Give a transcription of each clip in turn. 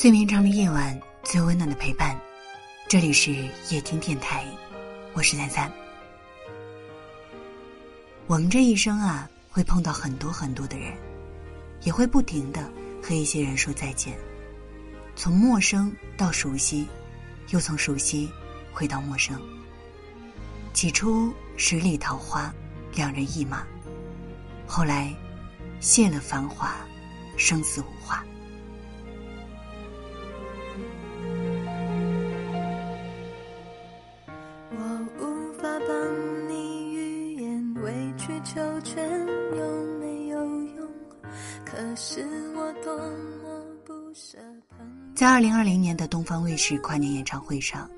最绵长的夜晚，最温暖的陪伴。这里是夜听电台，我是三三。我们这一生啊，会碰到很多很多的人，也会不停的和一些人说再见。从陌生到熟悉，又从熟悉回到陌生。起初十里桃花，两人一马；后来谢了繁华，生死无话。酒泉有没有用？可是我多么不舍在二零二零年的东方卫视跨年演唱会上，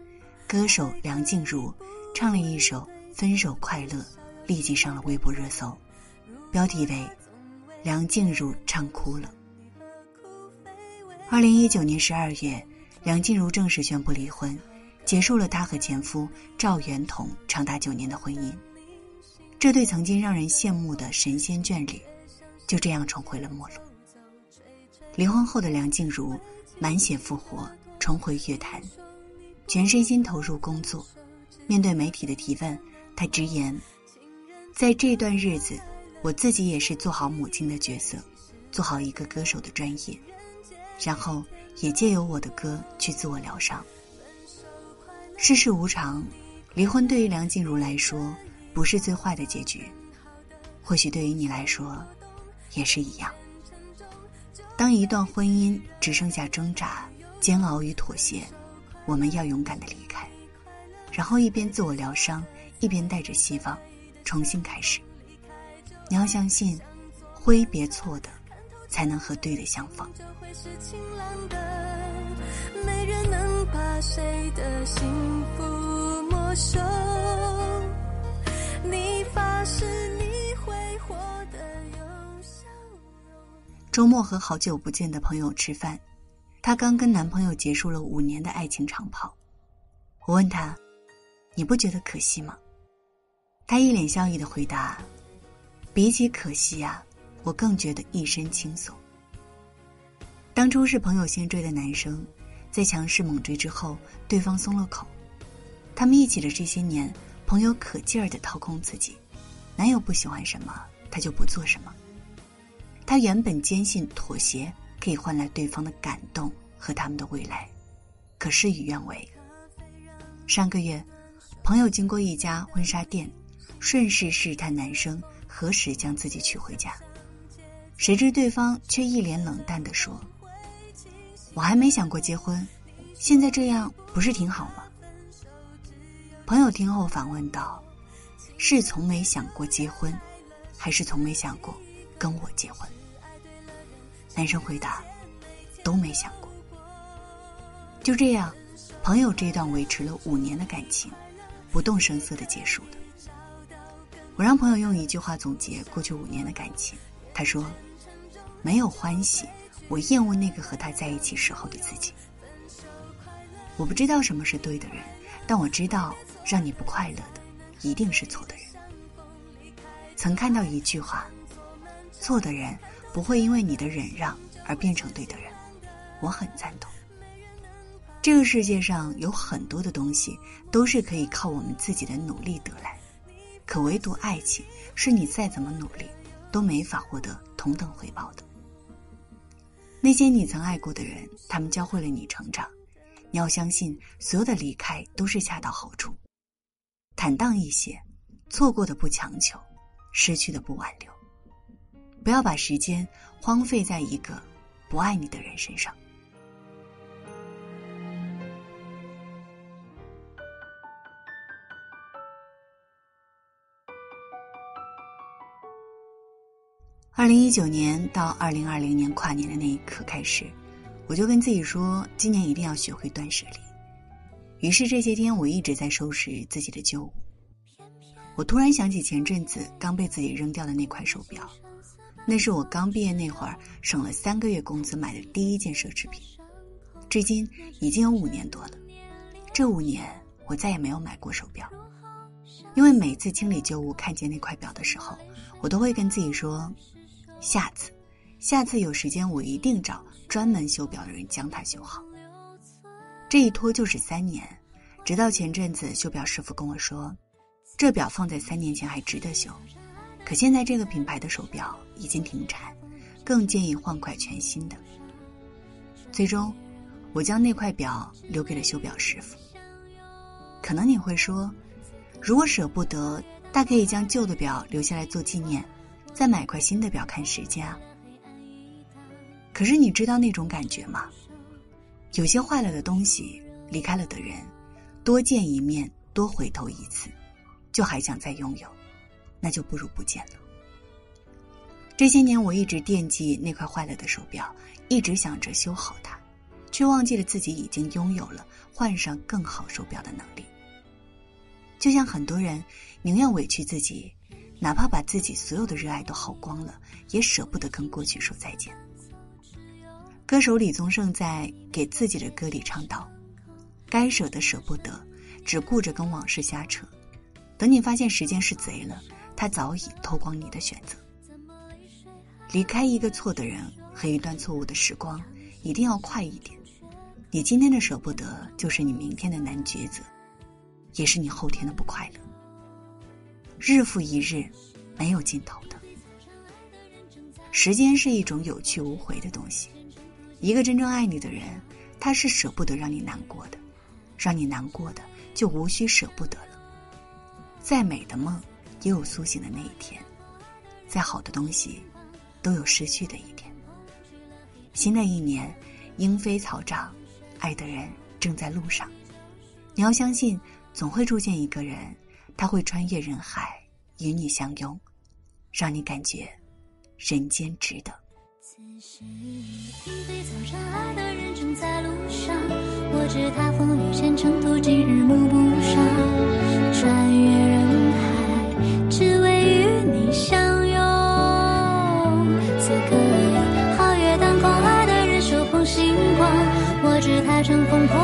歌手梁静茹唱了一首《分手快乐》，立即上了微博热搜，标题为“梁静茹唱哭了”。二零一九年十二月，梁静茹正式宣布离婚，结束了她和前夫赵元同长达九年的婚姻。这对曾经让人羡慕的神仙眷侣，就这样重回了陌路。离婚后的梁静茹。满血复活，重回乐坛，全身心投入工作。面对媒体的提问，她直言：“在这段日子，我自己也是做好母亲的角色，做好一个歌手的专业，然后也借由我的歌去自我疗伤。世事无常，离婚对于梁静茹来说不是最坏的结局，或许对于你来说，也是一样。”当一段婚姻只剩下挣扎、煎熬与妥协，我们要勇敢的离开，然后一边自我疗伤，一边带着希望，重新开始。你要相信，挥别错的，才能和对的相逢。没人能把谁的幸福没收。是你发誓。周末和好久不见的朋友吃饭，她刚跟男朋友结束了五年的爱情长跑。我问她：“你不觉得可惜吗？”她一脸笑意的回答：“比起可惜啊，我更觉得一身轻松。”当初是朋友先追的男生，在强势猛追之后，对方松了口。他们一起的这些年，朋友可劲儿的掏空自己，男友不喜欢什么，他就不做什么。他原本坚信妥协可以换来对方的感动和他们的未来，可事与愿违。上个月，朋友经过一家婚纱店，顺势试探男生何时将自己娶回家，谁知对方却一脸冷淡的说：“我还没想过结婚，现在这样不是挺好吗？”朋友听后反问道：“是从没想过结婚，还是从没想过？”跟我结婚，男生回答：“都没想过。”就这样，朋友这段维持了五年的感情，不动声色的结束了。我让朋友用一句话总结过去五年的感情，他说：“没有欢喜，我厌恶那个和他在一起时候的自己。我不知道什么是对的人，但我知道让你不快乐的一定是错的人。”曾看到一句话。错的人不会因为你的忍让而变成对的人，我很赞同。这个世界上有很多的东西都是可以靠我们自己的努力得来，可唯独爱情是你再怎么努力都没法获得同等回报的。那些你曾爱过的人，他们教会了你成长，你要相信所有的离开都是恰到好处，坦荡一些，错过的不强求，失去的不挽留。不要把时间荒废在一个不爱你的人身上。二零一九年到二零二零年跨年的那一刻开始，我就跟自己说，今年一定要学会断舍离。于是这些天我一直在收拾自己的旧物。我突然想起前阵子刚被自己扔掉的那块手表。那是我刚毕业那会儿省了三个月工资买的第一件奢侈品，至今已经有五年多了。这五年我再也没有买过手表，因为每次清理旧物看见那块表的时候，我都会跟自己说：下次，下次有时间我一定找专门修表的人将它修好。这一拖就是三年，直到前阵子修表师傅跟我说，这表放在三年前还值得修，可现在这个品牌的手表已经停产，更建议换块全新的。最终，我将那块表留给了修表师傅。可能你会说，如果舍不得，大可以将旧的表留下来做纪念，再买块新的表看时间。可是你知道那种感觉吗？有些坏了的东西，离开了的人，多见一面，多回头一次，就还想再拥有，那就不如不见了。这些年我一直惦记那块坏了的手表，一直想着修好它，却忘记了自己已经拥有了换上更好手表的能力。就像很多人宁愿委屈自己，哪怕把自己所有的热爱都耗光了，也舍不得跟过去说再见。歌手李宗盛在给自己的歌里唱道：“该舍的舍不得，只顾着跟往事瞎扯。等你发现时间是贼了，他早已偷光你的选择。离开一个错的人和一段错误的时光，一定要快一点。你今天的舍不得，就是你明天的难抉择，也是你后天的不快乐。日复一日，没有尽头的。时间是一种有去无回的东西。”一个真正爱你的人，他是舍不得让你难过的，让你难过的就无需舍不得了。再美的梦，也有苏醒的那一天；再好的东西，都有失去的一天。新的一年，莺飞草长，爱的人正在路上。你要相信，总会出现一个人，他会穿越人海，与你相拥，让你感觉人间值得。此时，相，爱的人正在路上。我知他风雨兼程，途经日暮不赏。穿越人海，只为与你相拥。此刻里，皓月当空，爱的人手捧星光。我知他乘风破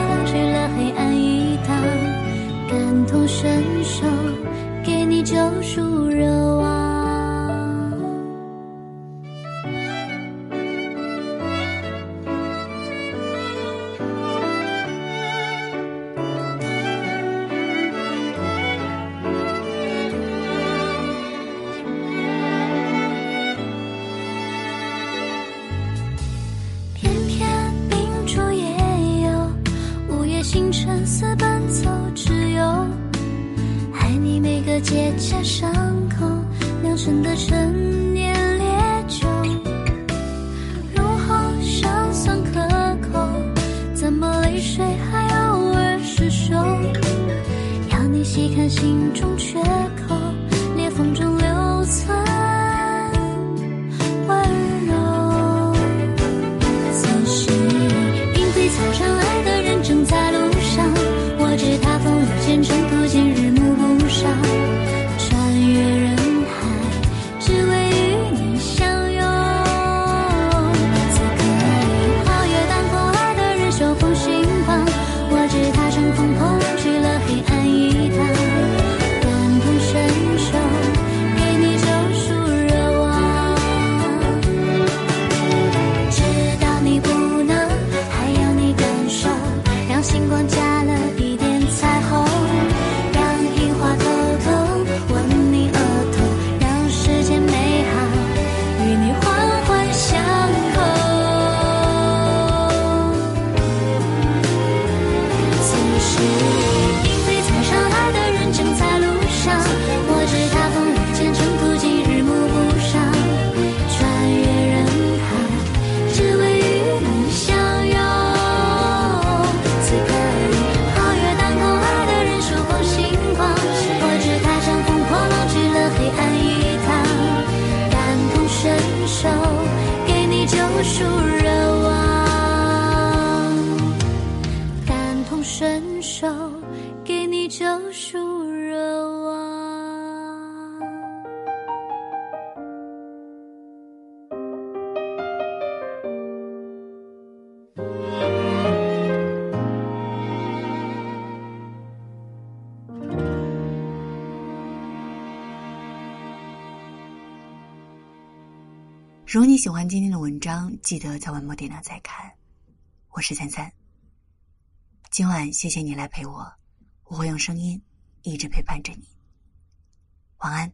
伸手给你救赎热望。如果你喜欢今天的文章，记得在文末点亮再看。我是三三。今晚谢谢你来陪我，我会用声音一直陪伴着你。晚安。